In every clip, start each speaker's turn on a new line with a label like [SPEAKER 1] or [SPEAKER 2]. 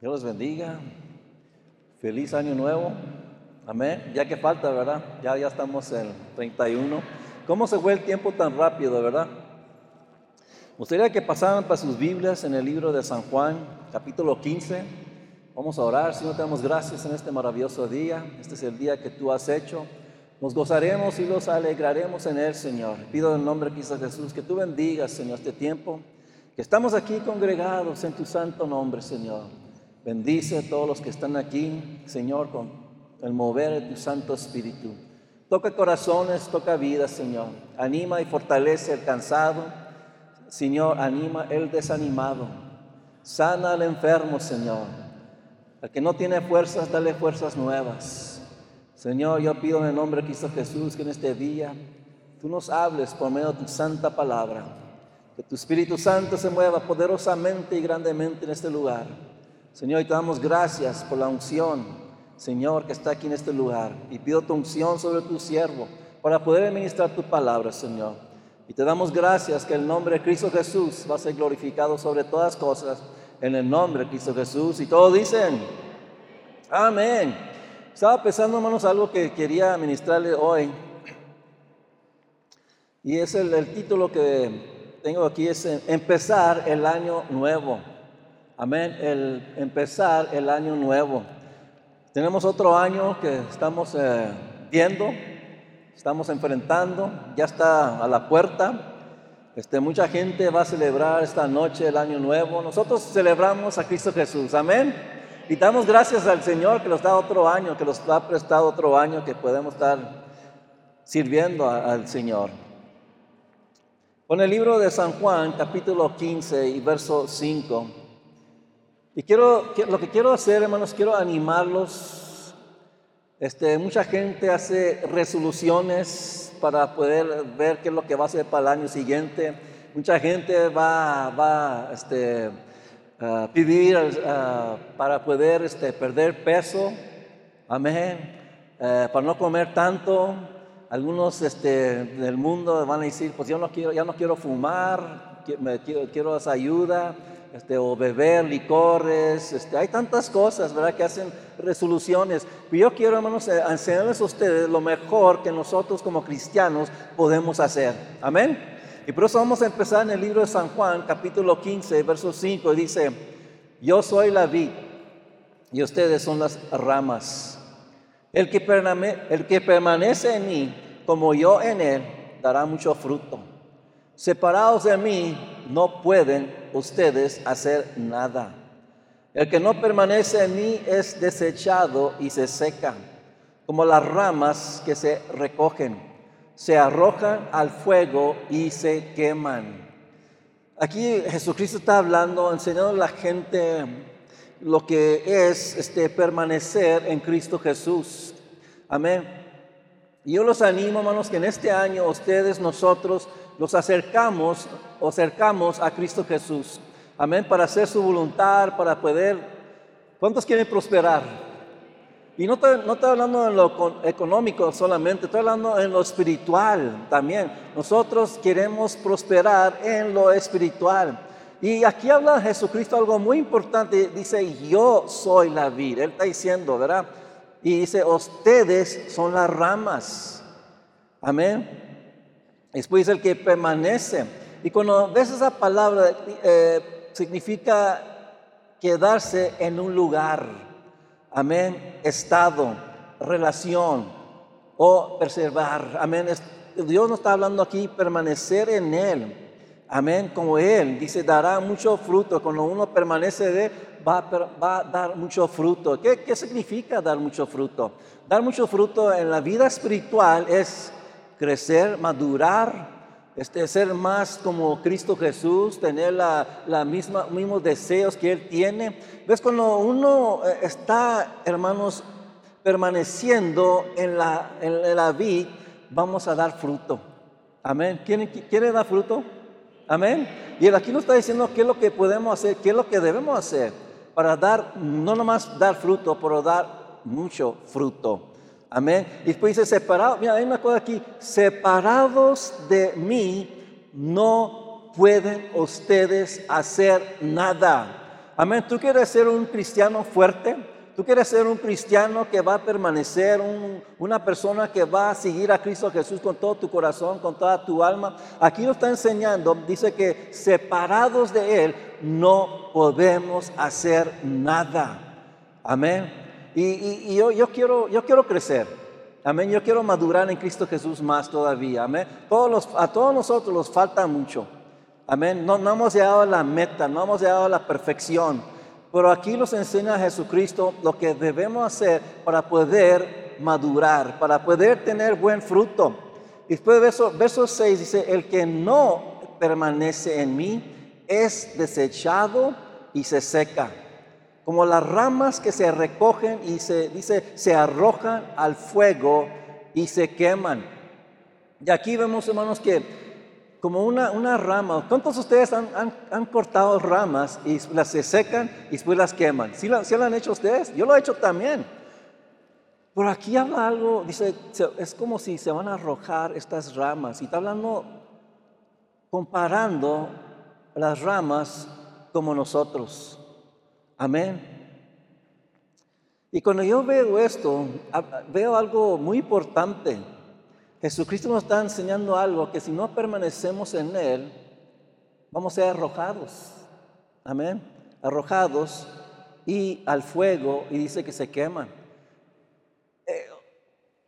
[SPEAKER 1] Dios los bendiga. Feliz año nuevo. Amén. Ya que falta, ¿verdad? Ya, ya estamos en 31. ¿Cómo se fue el tiempo tan rápido, verdad? Me gustaría que pasaran para sus Biblias en el libro de San Juan, capítulo 15. Vamos a orar. Señor, te damos gracias en este maravilloso día. Este es el día que tú has hecho. Nos gozaremos y los alegraremos en él, Señor. Pido en el nombre de Jesús que tú bendigas, Señor, este tiempo. Que estamos aquí congregados en tu santo nombre, Señor. Bendice a todos los que están aquí, Señor, con el mover de tu Santo Espíritu. Toca corazones, toca vidas, Señor. Anima y fortalece el cansado. Señor, anima el desanimado. Sana al enfermo, Señor. Al que no tiene fuerzas, dale fuerzas nuevas. Señor, yo pido en el nombre de Cristo Jesús que en este día tú nos hables por medio de tu santa palabra. Que tu Espíritu Santo se mueva poderosamente y grandemente en este lugar. Señor, y te damos gracias por la unción, Señor, que está aquí en este lugar. Y pido tu unción sobre tu siervo para poder administrar tu palabra, Señor. Y te damos gracias que el nombre de Cristo Jesús va a ser glorificado sobre todas cosas. En el nombre de Cristo Jesús. Y todos dicen, amén. Estaba pensando, hermanos, algo que quería ministrarle hoy. Y es el, el título que tengo aquí, es empezar el año nuevo. Amén. El empezar el año nuevo. Tenemos otro año que estamos eh, viendo, estamos enfrentando, ya está a la puerta. Este, mucha gente va a celebrar esta noche el año nuevo. Nosotros celebramos a Cristo Jesús. Amén. Y damos gracias al Señor que nos da otro año, que nos ha prestado otro año que podemos estar sirviendo al Señor. Con el libro de San Juan, capítulo 15 y verso 5. Y quiero, lo que quiero hacer, hermanos, quiero animarlos. Este, mucha gente hace resoluciones para poder ver qué es lo que va a hacer para el año siguiente. Mucha gente va, va este, a pedir para poder este, perder peso. Amén. Eh, para no comer tanto. Algunos este, del mundo van a decir, pues yo no quiero, ya no quiero fumar, quiero, quiero esa ayuda este, o beber licores, este, hay tantas cosas, ¿verdad?, que hacen resoluciones. Pero yo quiero, hermanos, eh, enseñarles a ustedes lo mejor que nosotros como cristianos podemos hacer. Amén. Y por eso vamos a empezar en el libro de San Juan, capítulo 15, verso 5, dice, yo soy la vid y ustedes son las ramas. El que, el que permanece en mí, como yo en él, dará mucho fruto. Separados de mí, no pueden ustedes hacer nada. El que no permanece en mí es desechado y se seca, como las ramas que se recogen, se arrojan al fuego y se queman. Aquí Jesucristo está hablando, enseñando a la gente lo que es este, permanecer en Cristo Jesús. Amén. Y yo los animo, hermanos, que en este año ustedes, nosotros, los acercamos acercamos a Cristo Jesús. Amén, para hacer su voluntad, para poder... ¿Cuántos quieren prosperar? Y no estoy, no estoy hablando en lo económico solamente, estoy hablando en lo espiritual también. Nosotros queremos prosperar en lo espiritual. Y aquí habla Jesucristo algo muy importante. Dice, yo soy la vida. Él está diciendo, ¿verdad? Y dice, ustedes son las ramas. Amén. Después el que permanece. Y cuando ves esa palabra, eh, significa quedarse en un lugar. Amén. Estado, relación o preservar. Amén. Dios nos está hablando aquí permanecer en Él. Amén. Como Él dice, dará mucho fruto. Cuando uno permanece de va, va a dar mucho fruto. ¿Qué, ¿Qué significa dar mucho fruto? Dar mucho fruto en la vida espiritual es crecer, madurar, este, ser más como Cristo Jesús, tener la, la misma, mismos deseos que Él tiene. ¿Ves? Cuando uno eh, está, hermanos, permaneciendo en la, en la vamos a dar fruto. Amén. ¿Quiere, ¿Quiere dar fruto? Amén. Y él aquí nos está diciendo qué es lo que podemos hacer, qué es lo que debemos hacer para dar, no nomás dar fruto, pero dar mucho fruto. Amén. Y después dice, separado, mira, hay una cosa aquí, separados de mí no pueden ustedes hacer nada. Amén. ¿Tú quieres ser un cristiano fuerte? ¿Tú quieres ser un cristiano que va a permanecer, una persona que va a seguir a Cristo Jesús con todo tu corazón, con toda tu alma? Aquí nos está enseñando, dice que separados de Él no podemos hacer nada. Amén. Y, yo, quiero, yo quiero crecer. Amén. Yo quiero madurar en Cristo Jesús más todavía. Amén. A todos nosotros nos falta mucho. Amén. No hemos llegado a la meta, no hemos llegado a la perfección. Pero aquí nos enseña Jesucristo lo que debemos hacer para poder madurar, para poder tener buen fruto. Y después verso, verso 6 dice, el que no permanece en mí es desechado y se seca. Como las ramas que se recogen y se dice, se arrojan al fuego y se queman. Y aquí vemos, hermanos, que como una, una rama. ¿Cuántos de ustedes han, han, cortado ramas y las se secan y después las queman? ¿Sí, la, lo han hecho ustedes? Yo lo he hecho también. Por aquí habla algo, dice, es como si se van a arrojar estas ramas. Y está hablando, comparando las ramas como nosotros. Amén. Y cuando yo veo esto, veo algo muy importante. Jesucristo nos está enseñando algo que si no permanecemos en Él, vamos a ser arrojados. Amén. Arrojados y al fuego y dice que se queman. Eh,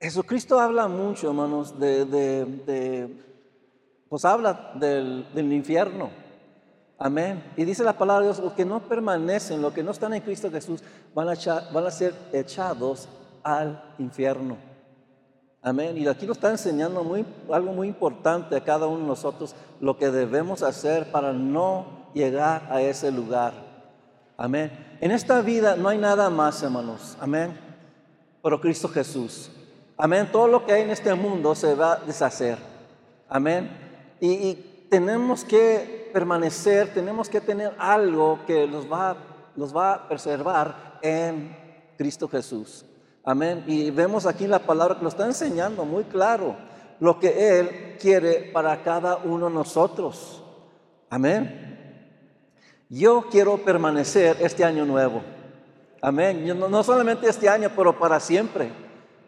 [SPEAKER 1] Jesucristo habla mucho, hermanos, de, pues habla del, infierno. Amén. Y dice la palabra de Dios, los que no permanecen, los que no están en Cristo Jesús, van a ser echados al infierno. Amén. Y aquí nos está enseñando muy, algo muy importante a cada uno de nosotros, lo que debemos hacer para no llegar a ese lugar. Amén. En esta vida no hay nada más, hermanos. Amén. Pero Cristo Jesús. Amén. Todo lo que hay en este mundo se va a deshacer. Amén. Y, y tenemos que permanecer, tenemos que tener algo que nos va, nos va a preservar en Cristo Jesús. Amén. Y vemos aquí la palabra que lo está enseñando muy claro, lo que Él quiere para cada uno de nosotros. Amén. Yo quiero permanecer este año nuevo. Amén. No, no solamente este año, pero para siempre.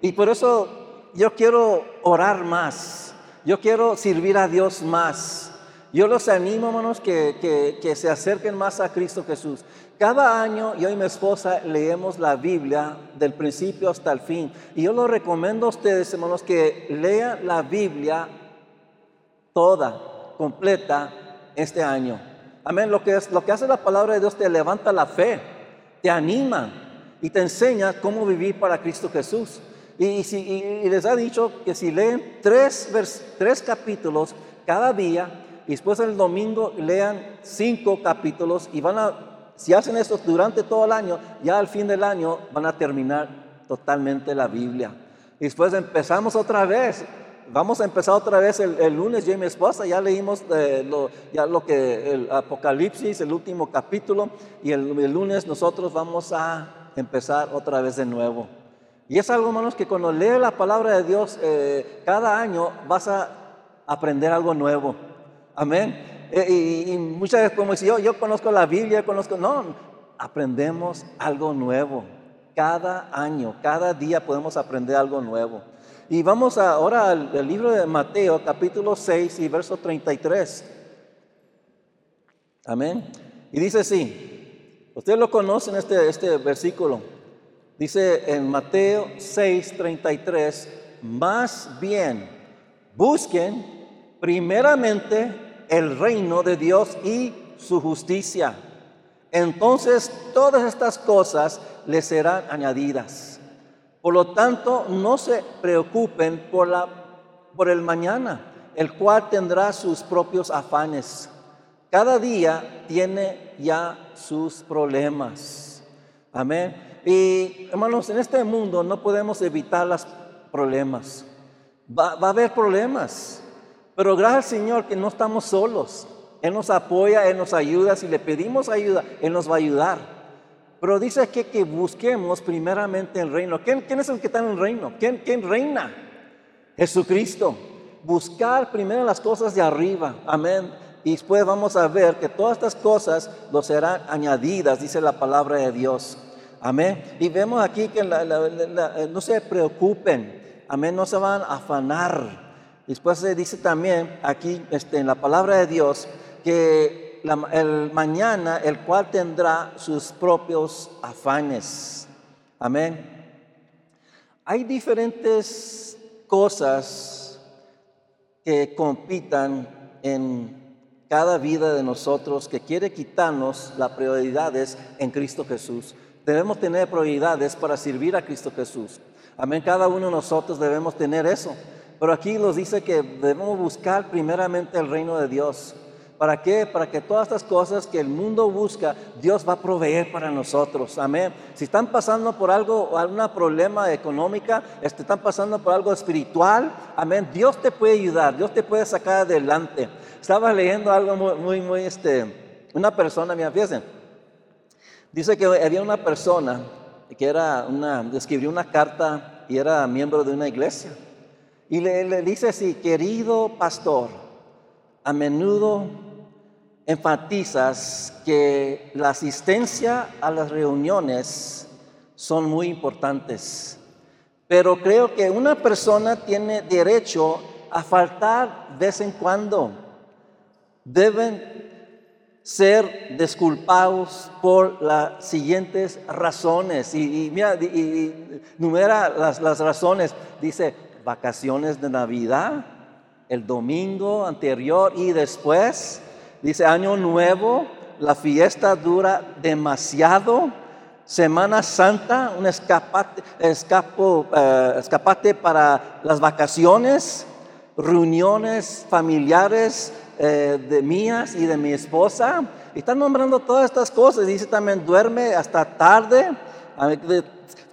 [SPEAKER 1] Y por eso yo quiero orar más. Yo quiero servir a Dios más. Yo los animo, hermanos, que, que, se acerquen más a Cristo Jesús. Cada año yo y mi esposa leemos la Biblia del principio hasta el fin. Y yo lo recomiendo a ustedes, hermanos, que lean la Biblia toda, completa, este año. Amén. Lo que, es, lo que hace la palabra de Dios te levanta la fe, te anima y te enseña cómo vivir para Cristo Jesús. Y, si, y les ha dicho que si leen tres, tres capítulos cada día, y después el domingo lean cinco capítulos y van a, si hacen esto durante todo el año, ya al fin del año van a terminar totalmente la Biblia. Y después empezamos otra vez. Vamos a empezar otra vez el, lunes, yo y mi esposa ya leímos eh, lo, ya lo que el Apocalipsis, el último capítulo, y el, lunes nosotros vamos a empezar otra vez de nuevo. Y es algo, hermanos, que cuando lees la palabra de Dios eh, cada año vas a aprender algo nuevo. Amén. Eh, y, muchas veces como si yo, conozco la Biblia, conozco, no, aprendemos algo nuevo. Cada año, cada día podemos aprender algo nuevo. Y vamos ahora al, libro de Mateo, capítulo 6 y verso 33. Amén. Y dice así, ustedes lo conocen este, este versículo. Dice en Mateo 6, 33, más bien busquen primeramente el reino de Dios y su justicia. Entonces todas estas cosas les serán añadidas. Por lo tanto, no se preocupen por, la, por el mañana, el cual tendrá sus propios afanes. Cada día tiene ya sus problemas. Amén. Y hermanos, en este mundo no podemos evitar los problemas. Va, va a haber problemas. Pero gracias al Señor que no estamos solos. Él nos apoya, Él nos ayuda. Si le pedimos ayuda, Él nos va a ayudar. Pero dice aquí que busquemos primeramente el reino. ¿Quién, es el que está en el reino? ¿Quién, ¿Quién reina? Jesucristo. Buscar primero las cosas de arriba. Amén. Y después vamos a ver que todas estas cosas nos serán añadidas, dice la palabra de Dios. Amén. Y vemos aquí que eh, no se preocupen. Amén. No se van a afanar. Después se dice también aquí este, en la palabra de Dios que el mañana el cual tendrá sus propios afanes. Amén. Hay diferentes cosas que compitan en cada vida de nosotros que quiere quitarnos las prioridades en Cristo Jesús. Debemos tener prioridades para servir a Cristo Jesús. Amén. Cada uno de nosotros debemos tener eso. Pero aquí nos dice que debemos buscar primeramente el reino de Dios. ¿Para qué? Para que todas estas cosas que el mundo busca, Dios va a proveer para nosotros. Amén. Si están pasando por algo, algún problema económica, este, están pasando por algo espiritual, amén. Dios te puede ayudar, Dios te puede sacar adelante. Estaba leyendo algo muy, muy, este, una persona, mira, fíjense, dice que había una persona que era una, escribió una carta y era miembro de una iglesia. Y le, dice así, querido pastor, a menudo enfatizas que la asistencia a las reuniones son muy importantes, pero creo que una persona tiene derecho a faltar de vez en cuando. Deben ser disculpados por las siguientes razones. Y, mira, y, numera las, las razones. Dice, vacaciones de Navidad, el domingo anterior y después, dice año nuevo, la fiesta dura demasiado, Semana Santa, un escapate, escapo, eh, escapate para las vacaciones, reuniones familiares eh, de mías y de mi esposa. Y están nombrando todas estas cosas. Dice también duerme hasta tarde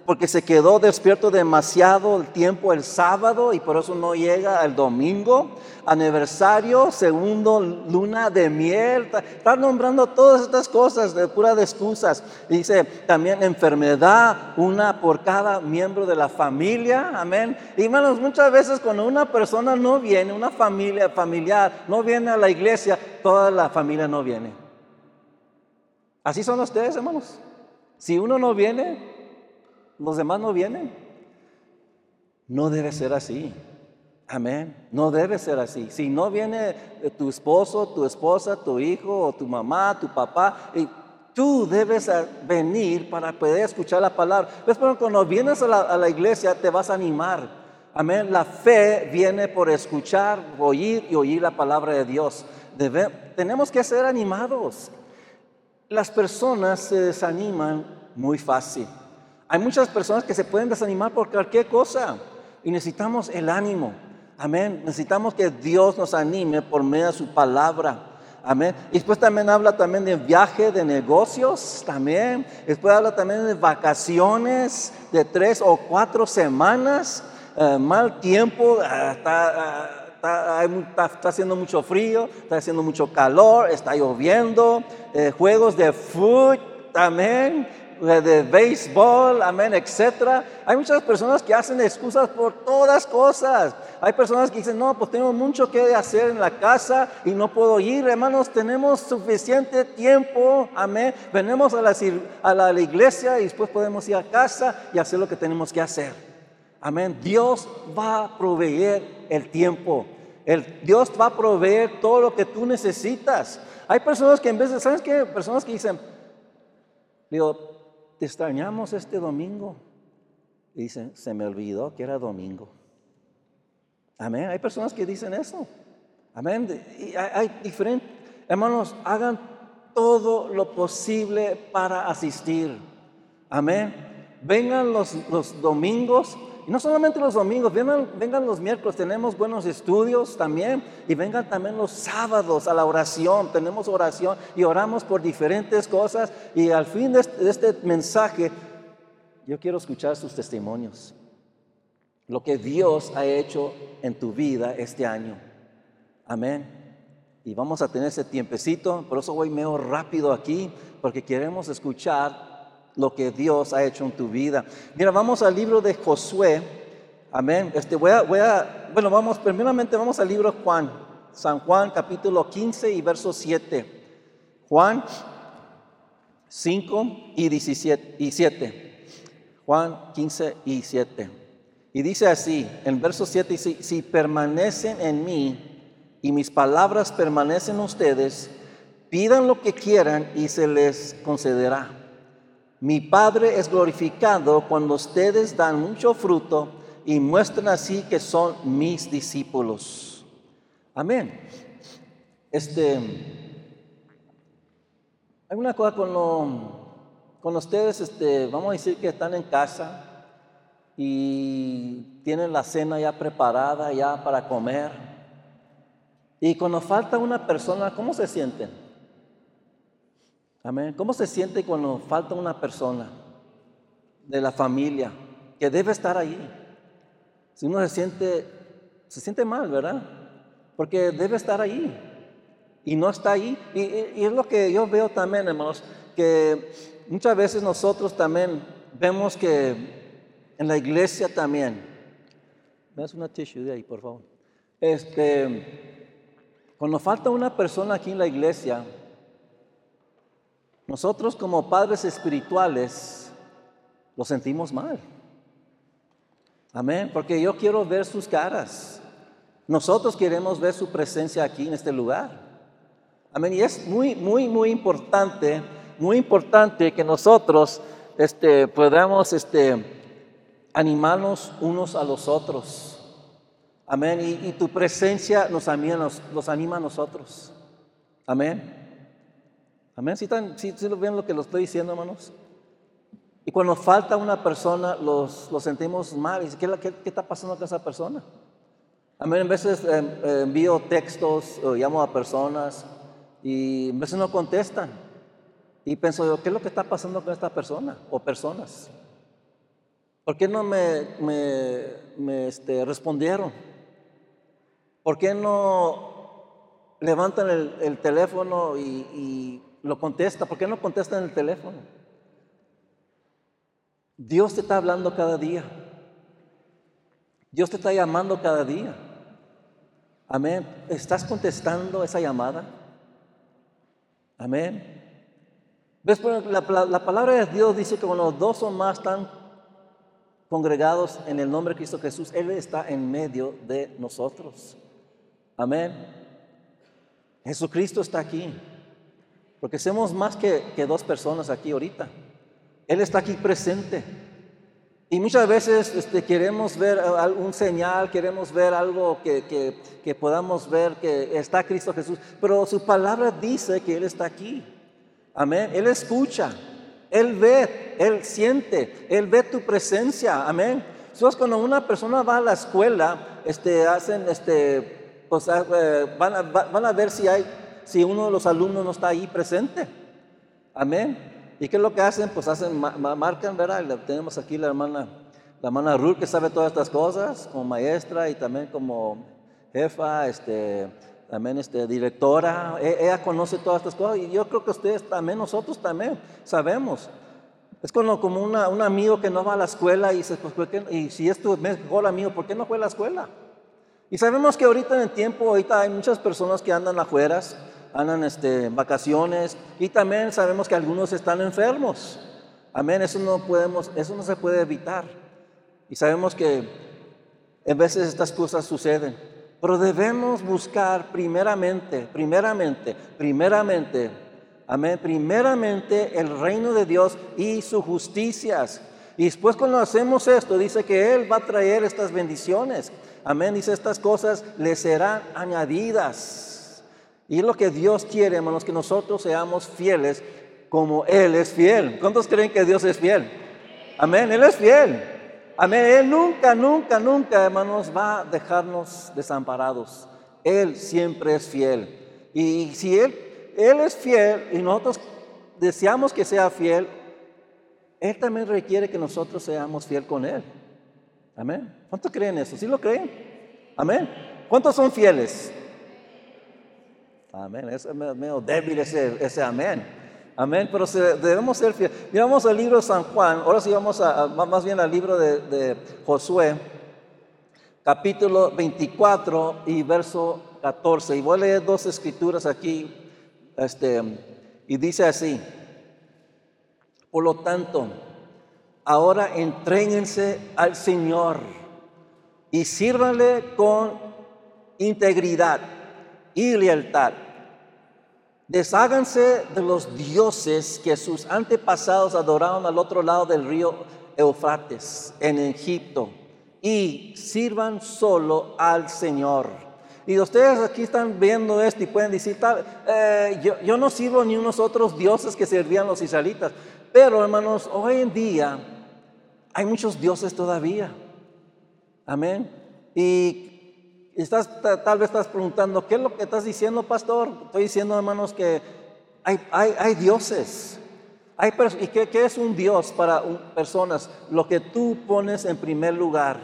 [SPEAKER 1] porque se quedó despierto demasiado el tiempo el sábado y por eso no llega el domingo. Aniversario, segundo luna de miel. Está nombrando todas estas cosas de pura de excusas. Dice también enfermedad, una por cada miembro de la familia. Amén. Y hermanos, muchas veces cuando una persona no viene, una familia familiar no viene a la iglesia, toda la familia no viene. Así son ustedes, hermanos. Si uno no viene, los demás no vienen. No debe ser así. Amén. No debe ser así. Si no viene tu esposo, tu esposa, tu hijo o tu mamá, tu papá, y tú debes venir para poder escuchar la palabra. ¿Ves? Pero cuando vienes a la, iglesia te vas a animar. Amén. La fe viene por escuchar, oír y oír la palabra de Dios. tenemos que ser animados. Las personas se desaniman muy fácil. Hay muchas personas que se pueden desanimar por cualquier cosa y necesitamos el ánimo. Amén. Necesitamos que Dios nos anime por medio de su palabra. Amén. Y después también habla también de viaje, de negocios, también. Después habla también de vacaciones de tres o cuatro semanas. Eh, mal tiempo, eh, está, está, haciendo mucho frío, está haciendo mucho calor, está lloviendo. Eh, juegos de fútbol, amén de béisbol, amén, etcétera. Hay muchas personas que hacen excusas por todas cosas. Hay personas que dicen, no, pues tengo mucho que hacer en la casa y no puedo ir. Hermanos, tenemos suficiente tiempo, amén. Venimos a la, iglesia y después podemos ir a casa y hacer lo que tenemos que hacer. Amén. Dios va a proveer el tiempo. Dios va a proveer todo lo que tú necesitas. Hay personas que en vez de, ¿sabes qué? Personas que dicen, digo, te extrañamos este domingo. Y dicen, se me olvidó que era domingo. Amén. Hay personas que dicen eso. Amén. Y hay, diferentes, hermanos, hagan todo lo posible para asistir. Amén. Vengan los, los domingos y no solamente los domingos, vengan, los miércoles, tenemos buenos estudios también. Y vengan también los sábados a la oración, tenemos oración y oramos por diferentes cosas. Y al fin de este, de este mensaje, yo quiero escuchar sus testimonios. Lo que Dios ha hecho en tu vida este año. Amén. Y vamos a tener ese tiempecito, por eso voy medio rápido aquí, porque queremos escuchar lo que Dios ha hecho en tu vida. Mira, vamos al libro de Josué. Amén. Este, voy a, voy a, bueno, vamos, primeramente vamos al libro Juan. San Juan capítulo 15 y verso 7. Juan 5 y, 17, y 7. Juan 15 y 7. Y dice así, en verso 7 dice, si permanecen en mí y mis palabras permanecen en ustedes, pidan lo que quieran y se les concederá. Mi Padre es glorificado cuando ustedes dan mucho fruto y muestran así que son mis discípulos. Amén. Este, hay una cosa con, ustedes, este, vamos a decir que están en casa y tienen la cena ya preparada, ya para comer. Y cuando falta una persona, ¿cómo se sienten? Amén. ¿Cómo se siente cuando falta una persona de la familia que debe estar ahí? Si uno se siente, se siente mal, ¿verdad? Porque debe estar ahí y no está ahí. Y, es lo que yo veo también, hermanos, que muchas veces nosotros también vemos que en la iglesia también, me das una tissue de ahí, por favor. Este, cuando falta una persona aquí en la iglesia, nosotros como padres espirituales lo sentimos mal. Amén, porque yo quiero ver sus caras. Nosotros queremos ver su presencia aquí en este lugar. Amén, y es muy, muy, muy importante, muy importante que nosotros este, podamos este, animarnos unos a los otros. Amén, y, tu presencia nos anima, nos, anima a nosotros. Amén. Amén, si ¿Sí, lo ven lo que lo estoy diciendo, hermanos? Y cuando falta una persona, los, sentimos mal. ¿Qué, qué, qué está pasando con esa persona? A mí, a veces eh, eh, envío textos o llamo a personas y a veces no contestan. Y pienso ¿qué es lo que está pasando con esta persona o personas? ¿Por qué no me, me, este, respondieron? ¿Por qué no levantan el, teléfono y, y, lo contestan? ¿Por qué no contestan el teléfono? Dios te está hablando cada día. Dios te está llamando cada día. Amén. ¿Estás contestando esa llamada? Amén. ¿Ves? Pues, la, la, palabra de Dios dice que cuando dos o más están congregados en el nombre de Cristo Jesús, Él está en medio de nosotros. Amén. Jesucristo está aquí. Porque somos más que, dos personas aquí ahorita. Él está aquí presente. Y muchas veces este, queremos ver algún señal, queremos ver algo que, que, podamos ver que está Cristo Jesús, pero su palabra dice que Él está aquí. Amén. Él escucha, Él ve, Él siente, Él ve tu presencia. Amén. Entonces cuando una persona va a la escuela, este, hacen, este, pues, eh, van, a, van a ver si, hay, si uno de los alumnos no está ahí presente. Amén. ¿Y qué es lo que hacen? Pues hacen, marcan, ¿verdad? Tenemos aquí la hermana, la hermana Ruth que sabe todas estas cosas, como maestra y también como jefa, este, también este, directora. E, ella conoce todas estas cosas y yo creo que ustedes también, nosotros también sabemos. Es como, como un amigo que no va a la escuela y dice, pues, y si es tu mejor amigo, ¿por qué no fue a la escuela? Y sabemos que ahorita en el tiempo, ahorita hay muchas personas que andan afuera andan este, vacaciones y también sabemos que algunos están enfermos. Amén, eso no podemos, eso no se puede evitar. Y sabemos que en veces estas cosas suceden, pero debemos buscar primeramente, primeramente, primeramente, amén, primeramente el reino de Dios y sus justicias. Y después cuando hacemos esto, dice que Él va a traer estas bendiciones. Amén, dice estas cosas le serán añadidas. Y es lo que Dios quiere, hermanos, que nosotros seamos fieles como Él es fiel. ¿Cuántos creen que Dios es fiel? Amén, Él es fiel. Amén, Él nunca, nunca, nunca, hermanos, va a dejarnos desamparados. Él siempre es fiel. Y si Él, Él es fiel y nosotros deseamos que sea fiel, Él también requiere que nosotros seamos fiel con Él. Amén. ¿Cuántos creen eso? ¿Sí lo creen? Amén. ¿Cuántos son fieles? Amén. Es medio débil ese, ese amén. Amén. Pero debemos ser fieles. Miramos el libro de San Juan. Ahora sí vamos a, más bien al libro de, de Josué, capítulo 24 y verso 14. Y voy a leer dos escrituras aquí. Este, y dice así. Por lo tanto, ahora entréguense al Señor y sírvanle con integridad y lealtad. Desháganse de los dioses que sus antepasados adoraron al otro lado del río Eufrates, en Egipto, y sirvan solo al Señor. Y ustedes aquí están viendo esto y pueden decir, eh, yo, yo, no sirvo ni unos otros dioses que servían los israelitas. Pero hermanos, hoy en día hay muchos dioses todavía. Amén. Y estás, tal vez estás preguntando, ¿qué es lo que estás diciendo, pastor? Estoy diciendo, hermanos, que hay, hay, hay dioses. Hay ¿Y qué, es un Dios para personas? Lo que tú pones en primer lugar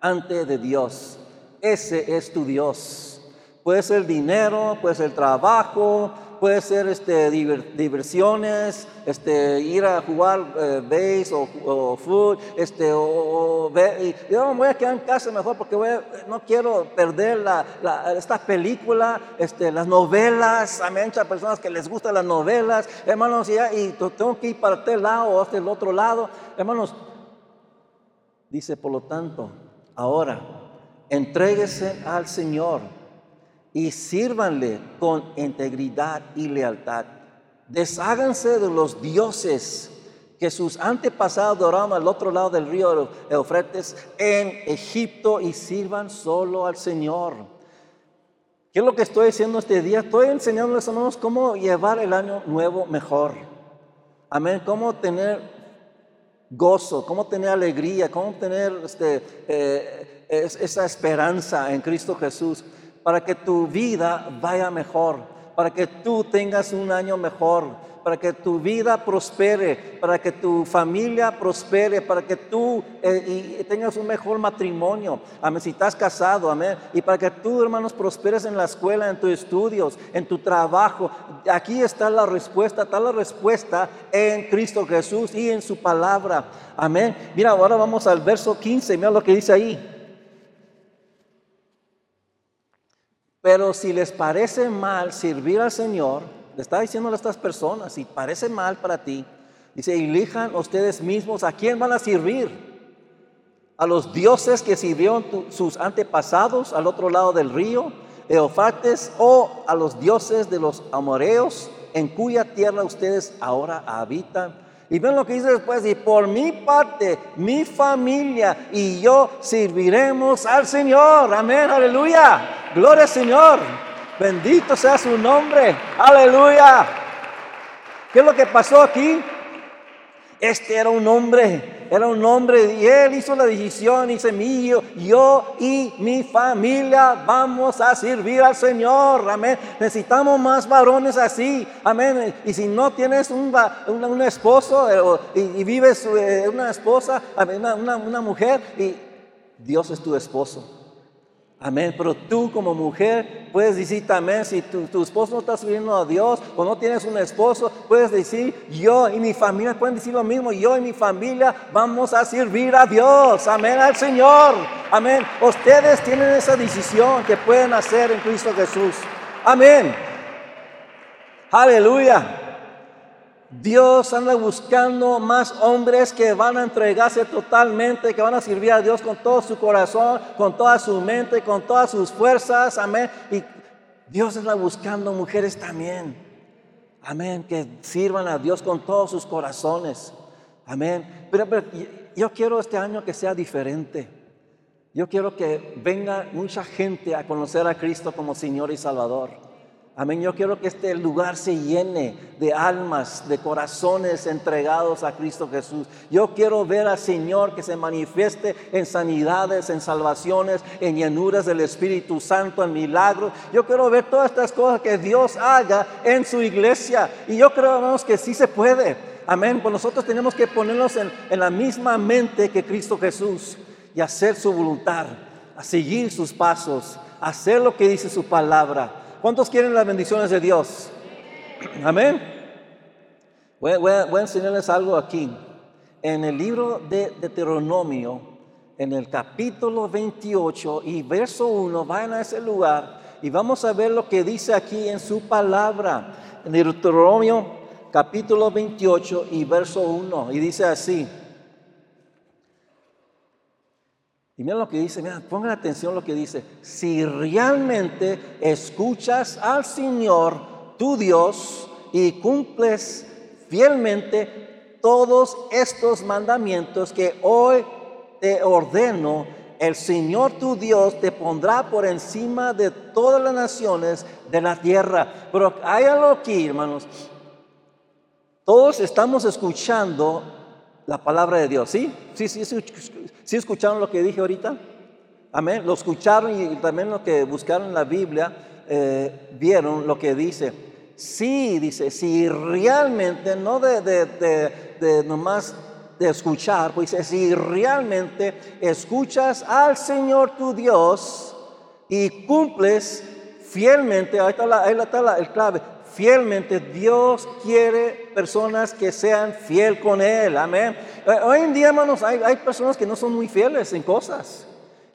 [SPEAKER 1] ante de Dios. Ese es tu Dios. Puede ser dinero, puede ser trabajo, puede ser este, diversiones, este, ir a jugar eh, base o, o, food, este, o, y, yo me voy a quedar en casa mejor porque no quiero perder la, esta película, este, las novelas, a muchas personas que les gustan las novelas, hermanos, y, y tengo que ir para este lado o hasta el otro lado, hermanos, dice por lo tanto, ahora, entréguese al Señor y sírvanle con integridad y lealtad. Desháganse de los dioses que sus antepasados adoraron al otro lado del río Eufrates en Egipto y sirvan solo al Señor. ¿Qué es lo que estoy diciendo este día? Estoy enseñándoles hermanos cómo llevar el año nuevo mejor. Amén. Cómo tener gozo, cómo tener alegría, cómo tener este, eh, esa esperanza en Cristo Jesús para que tu vida vaya mejor, para que tú tengas un año mejor, para que tu vida prospere, para que tu familia prospere, para que tú eh, tengas un mejor matrimonio, amén, si estás casado, amén, y para que tú, hermanos, prosperes en la escuela, en tus estudios, en tu trabajo. Aquí está la respuesta, está la respuesta en Cristo Jesús y en su palabra, amén. Mira, ahora vamos al verso 15, mira lo que dice ahí. Pero si les parece mal servir al Señor, le está diciendo a estas personas, si parece mal para ti, dice, elijan ustedes mismos a quién van a servir. A los dioses que sirvieron sus antepasados al otro lado del río, Eofates, o a los dioses de los amoreos en cuya tierra ustedes ahora habitan. Y ven lo que dice después, y por mi parte, mi familia y yo serviremos al Señor. Amén, aleluya. Gloria al Señor. Bendito sea su nombre. Aleluya. ¿Qué es lo que pasó aquí? Este era un hombre, era un hombre y él hizo la decisión y dice, mío, yo y mi familia vamos a servir al Señor, amén. Necesitamos más varones así, amén. Y si no tienes un, esposo eh, y, vives eh, una esposa, una mujer, y Dios es tu esposo. Amén. Pero tú como mujer puedes decir también, si tu, esposo no está sirviendo a Dios o no tienes un esposo, puedes decir, yo y mi familia pueden decir lo mismo, yo y mi familia vamos a servir a Dios. Amén al Señor. Amén. Ustedes tienen esa decisión que pueden hacer en Cristo Jesús. Amén. Aleluya. Dios anda buscando más hombres que van a entregarse totalmente, que van a servir a Dios con todo su corazón, con toda su mente, con todas sus fuerzas. Amén. Y Dios anda buscando mujeres también. Amén. Que sirvan a Dios con todos sus corazones. Amén. Pero, pero yo quiero este año que sea diferente. Yo quiero que venga mucha gente a conocer a Cristo como Señor y Salvador. Amén. Yo quiero que este lugar se llene de almas, de corazones entregados a Cristo Jesús. Yo quiero ver al Señor que se manifieste en sanidades, en salvaciones, en llenuras del Espíritu Santo, en milagros. Yo quiero ver todas estas cosas que Dios haga en su iglesia. Y yo creo, que sí se puede. Amén. Pues nosotros tenemos que ponernos en, en la misma mente que Cristo Jesús y hacer su voluntad, a seguir sus pasos, hacer lo que dice su palabra ¿Cuántos quieren las bendiciones de Dios? Amén. Voy, a, enseñarles algo aquí. En el libro de Deuteronomio, en el capítulo 28 y verso 1, vayan a ese lugar y vamos a ver lo que dice aquí en su palabra, en Deuteronomio capítulo 28 y verso 1, y dice así. Y mira lo que dice, mira, pongan atención lo que dice. Si realmente escuchas al Señor, tu Dios, y cumples fielmente todos estos mandamientos que hoy te ordeno, el Señor tu Dios te pondrá por encima de todas las naciones de la tierra. Pero hay algo aquí, hermanos. Todos estamos escuchando la palabra de Dios, ¿sí? ¿Sí, sí, sí, escucharon lo que dije ahorita? Amén. Lo escucharon y también lo que buscaron en la Biblia, eh, vieron lo que dice. Sí, dice, si realmente, no de, de, de, de nomás de escuchar, pues dice, si realmente escuchas al Señor tu Dios y cumples fielmente, ahí está, la, ahí está el clave, fielmente, Dios quiere personas que sean fiel con Él, amén. Eh, hoy en día, hermanos, hay, hay personas que no son muy fieles en cosas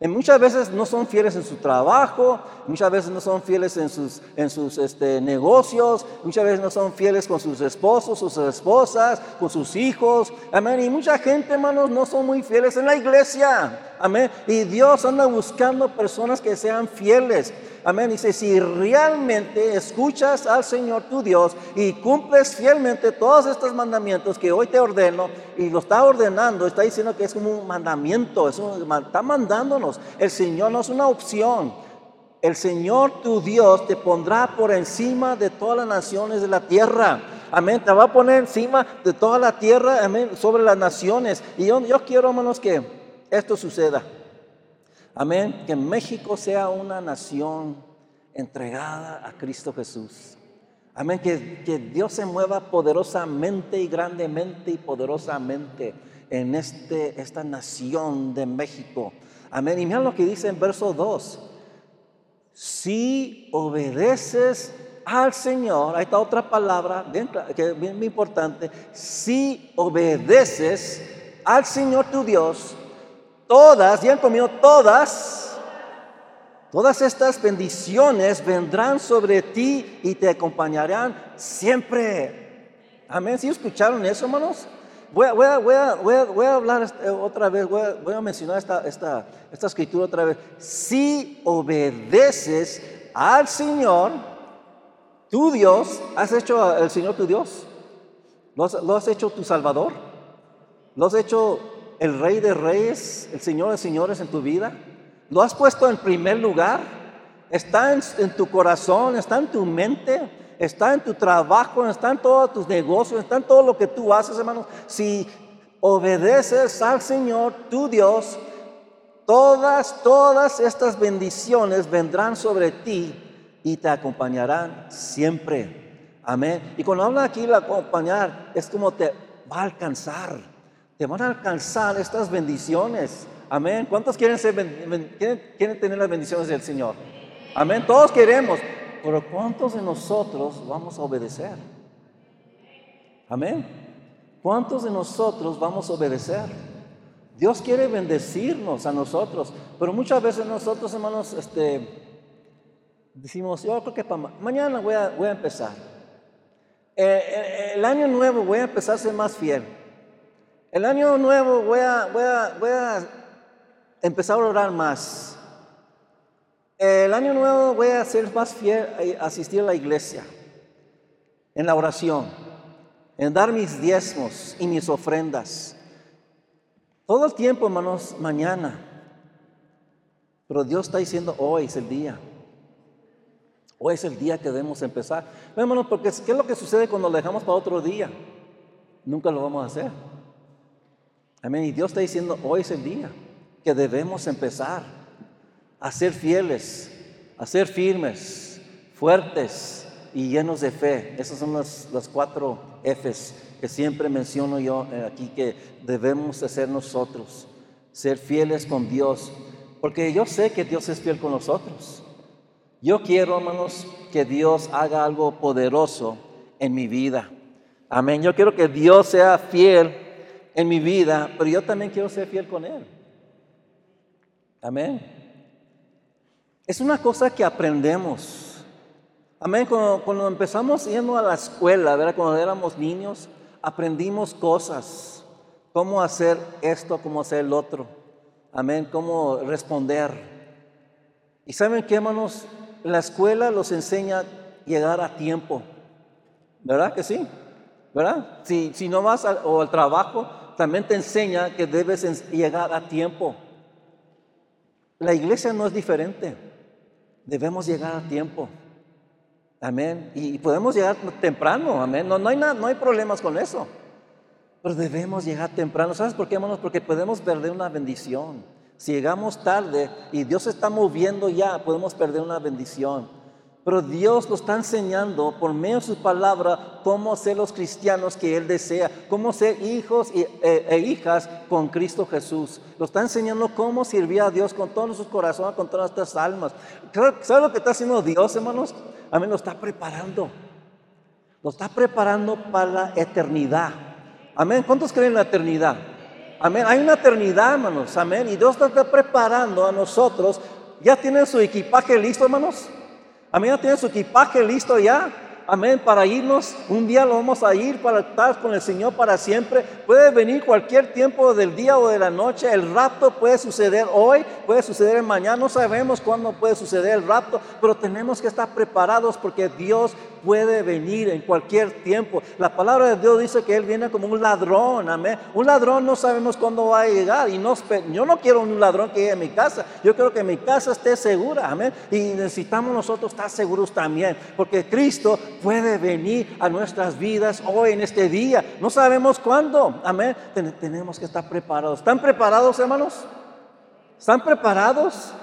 [SPEAKER 1] muchas veces no son fieles en su trabajo, muchas veces no son fieles en sus, en sus este, negocios, muchas veces no son fieles con sus esposos, sus esposas, con sus hijos. Amén. Y mucha gente, hermanos, no son muy fieles en la iglesia. Amén. Y Dios anda buscando personas que sean fieles. Amén. Dice, si realmente escuchas al Señor tu Dios y cumples fielmente todos estos mandamientos que hoy te ordeno, y lo está ordenando, está diciendo que es como un mandamiento, es está mandándonos. El Señor no es una opción. El Señor tu Dios te pondrá por encima de todas las naciones de la tierra. Amén. Te va a poner encima de toda la tierra, amén, sobre las naciones. Y yo, yo quiero, hermanos, que esto suceda. Amén. Que México sea una nación entregada a Cristo Jesús. Amén. Que, que, Dios se mueva poderosamente y grandemente y poderosamente en este, esta nación de México. Amén. Y mira lo que dice en verso 2. Si obedeces al Señor, ahí está otra palabra que es bien importante. Si obedeces al Señor tu Dios, todas, ya han comido todas, todas estas bendiciones vendrán sobre ti y te acompañarán siempre. Amén. ¿Sí escucharon eso, hermanos? Voy a, voy a, voy a, voy a hablar este, otra vez, voy a, mencionar esta, esta, esta escritura otra vez. Si obedeces al Señor, tu Dios, ¿has hecho al Señor tu Dios? ¿Lo has, ¿Lo has hecho tu Salvador? ¿Lo has hecho el Rey de Reyes, el Señor de Señores en tu vida? ¿Lo has puesto en primer lugar? ¿Está en, tu corazón? ¿Está en tu mente? ¿Está en tu trabajo? ¿Está en todos tus negocios? ¿Está en todo lo que tú haces, hermanos? Si obedeces al Señor, tu Dios, todas, todas estas bendiciones vendrán sobre ti y te acompañarán siempre. Amén. Y cuando habla aquí de acompañar, es como te va a alcanzar te van a alcanzar estas bendiciones. Amén. ¿Cuántos quieren, ser, quieren, tener las bendiciones del Señor? Amén. Todos queremos. Pero ¿cuántos de nosotros vamos a obedecer? Amén. ¿Cuántos de nosotros vamos a obedecer? Dios quiere bendecirnos a nosotros, pero muchas veces nosotros, hermanos, este, decimos, yo creo que para mañana voy a, voy a empezar. Eh, eh, el año nuevo voy a empezar a ser más fiel. El año nuevo voy a, empezar a orar más. El año nuevo voy a ser más fiel a asistir a la iglesia, en la oración, en dar mis diezmos y mis ofrendas. Todo el tiempo, hermanos, mañana. Pero Dios está diciendo, hoy es el día. Hoy es el día que debemos empezar. Hermanos, porque ¿qué es lo que sucede cuando lo dejamos para otro día? Nunca lo vamos a hacer. Amén. Y Dios está diciendo, hoy es el día que debemos empezar a ser fieles, a ser firmes, fuertes y llenos de fe. Esas son las, cuatro Fs que siempre menciono yo eh, aquí que debemos hacer nosotros. Ser fieles con Dios. Porque yo sé que Dios es fiel con nosotros. Yo quiero, hermanos, que Dios haga algo poderoso en mi vida. Amén. Yo quiero que Dios sea fiel en mi vida, pero yo también quiero ser fiel con Él. Amén. es una cosa que aprendemos. Amén. Cuando, empezamos yendo a la escuela, ¿verdad? cuando éramos niños, aprendimos cosas. Cómo hacer esto, cómo hacer el otro. Amén. Cómo responder. Y saben qué, hermanos, la escuela los enseña a llegar a tiempo. ¿Verdad que sí? ¿Verdad? Si, si no vas o al trabajo, también te enseña que debes llegar a tiempo. La iglesia no es diferente. Debemos llegar a tiempo. Amén. Y podemos llegar temprano. Amén. No, no, hay, nada, no hay problemas con eso. Pero debemos llegar temprano. ¿Sabes por qué, hermanos? Porque podemos perder una bendición. Si llegamos tarde y Dios está moviendo ya, podemos perder una bendición. Pero Dios lo está enseñando por medio de su palabra cómo ser los cristianos que Él desea, cómo ser hijos e, e, hijas con Cristo Jesús. Lo está enseñando cómo servir a Dios con todos nuestros corazones, con todas nuestras almas. ¿Sabe lo que está haciendo Dios, hermanos? A mí lo está preparando. Lo está preparando para la eternidad. Amén. ¿Cuántos creen en la eternidad? Amén. Hay una eternidad, hermanos. Amén. Y Dios está preparando a nosotros. ¿Ya tienen su equipaje listo, hermanos? Amén, tiene su equipaje listo ya. Amén, para irnos, un día lo vamos a ir para estar con el Señor para siempre. Puede venir cualquier tiempo del día o de la noche. El rapto puede suceder hoy, puede suceder mañana. No sabemos cuándo puede suceder el rapto, pero tenemos que estar preparados porque Dios puede venir en cualquier tiempo. La palabra de Dios dice que Él viene como un ladrón, amén. Un ladrón no sabemos cuándo va a llegar y no, yo no quiero un ladrón que llegue a mi casa, yo quiero que mi casa esté segura, amén. Y necesitamos nosotros estar seguros también, porque Cristo puede venir a nuestras vidas hoy en este día. No sabemos cuándo, amén. tenemos que estar preparados. ¿Están preparados, hermanos? ¿Están preparados?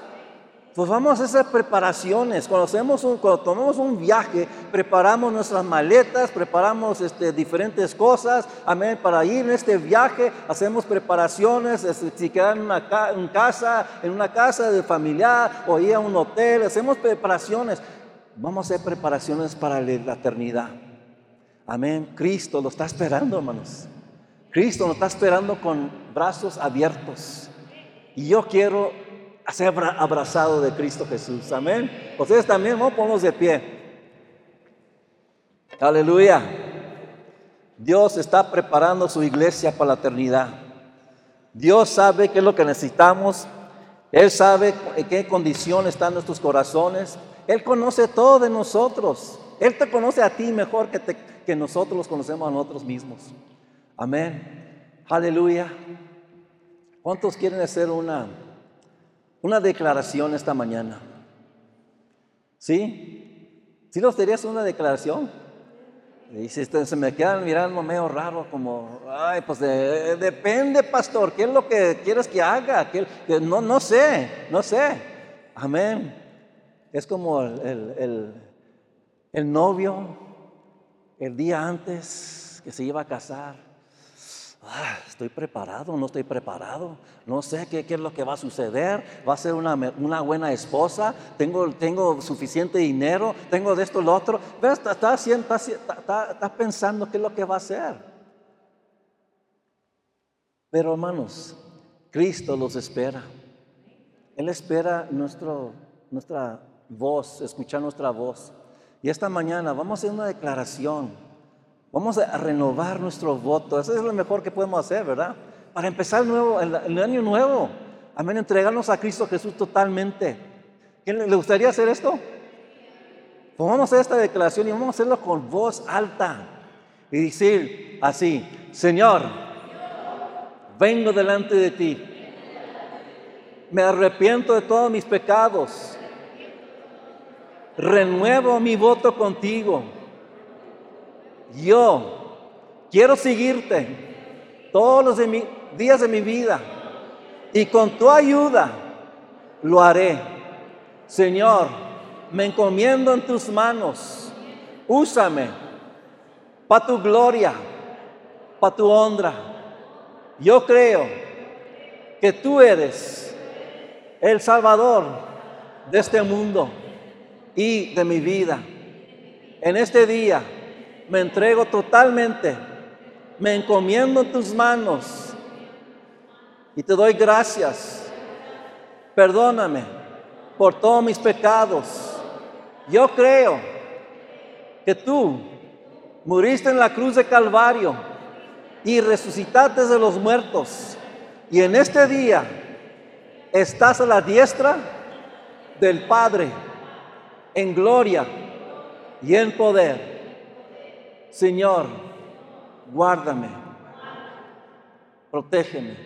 [SPEAKER 1] Pues vamos a hacer preparaciones. Cuando, hacemos un, cuando tomamos un viaje, preparamos nuestras maletas, preparamos este, diferentes cosas, amén, para ir en este viaje, hacemos preparaciones, este, si quedan en una casa, en una casa de familiar o ir a un hotel, hacemos preparaciones. Vamos a hacer preparaciones para la eternidad. Amén. Cristo lo está esperando, hermanos. Cristo lo está esperando con brazos abiertos. Y yo quiero ser abrazado de Cristo Jesús. Amén. Ustedes también, vamos a ponernos de pie. Aleluya. Dios está preparando su iglesia para la eternidad. Dios sabe qué es lo que necesitamos. Él sabe en qué condición están nuestros corazones. Él conoce todo de nosotros. Él te conoce a ti mejor que, que nosotros los conocemos a nosotros mismos. Amén. Aleluya. ¿Cuántos quieren hacer una una declaración esta mañana. ¿Sí? ¿Sí nos dirías una declaración? Y si se me quedan mirando medio raro, como, ay, pues depende, pastor, ¿qué es lo que quieres que haga? Que, no, no sé, no sé. Amén. Es como el, el novio, el día antes que se iba a casar. Ah, estoy preparado, no estoy preparado, no sé qué, es lo que va a suceder, va a ser una, buena esposa, tengo, suficiente dinero, tengo de esto, lo otro, pero está, está, pensando qué es lo que va a hacer. Pero hermanos, Cristo los espera. Él espera nuestra voz, escuchar nuestra voz. Y esta mañana vamos a hacer una declaración Vamos a renovar nuestro voto. Eso es lo mejor que podemos hacer, ¿verdad? Para empezar el, nuevo, el, año nuevo. Amén. Entregarnos a Cristo Jesús totalmente. ¿Quién le gustaría hacer esto? Pues vamos a esta declaración y vamos a hacerlo con voz alta. Y decir así, Señor, vengo delante de ti. Me arrepiento de todos mis pecados. Renuevo mi voto contigo yo quiero seguirte todos los días de mi vida y con tu ayuda lo haré. Señor, me encomiendo en tus manos. Úsame para tu gloria, para tu honra. Yo creo que tú eres el Salvador de este mundo y de mi vida. En este día me entrego totalmente, me encomiendo en tus manos y te doy gracias. Perdóname por todos mis pecados. Yo creo que tú muriste en la cruz de Calvario y resucitaste de los muertos. Y en este día estás a la diestra del Padre en gloria y en poder. Señor, guárdame, protégeme.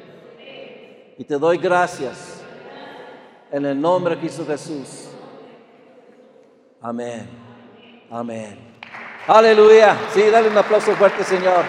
[SPEAKER 1] Y te doy gracias en el nombre de Cristo Jesús. Amén. Amén. Aleluya. Sí, dale un aplauso fuerte, Señor.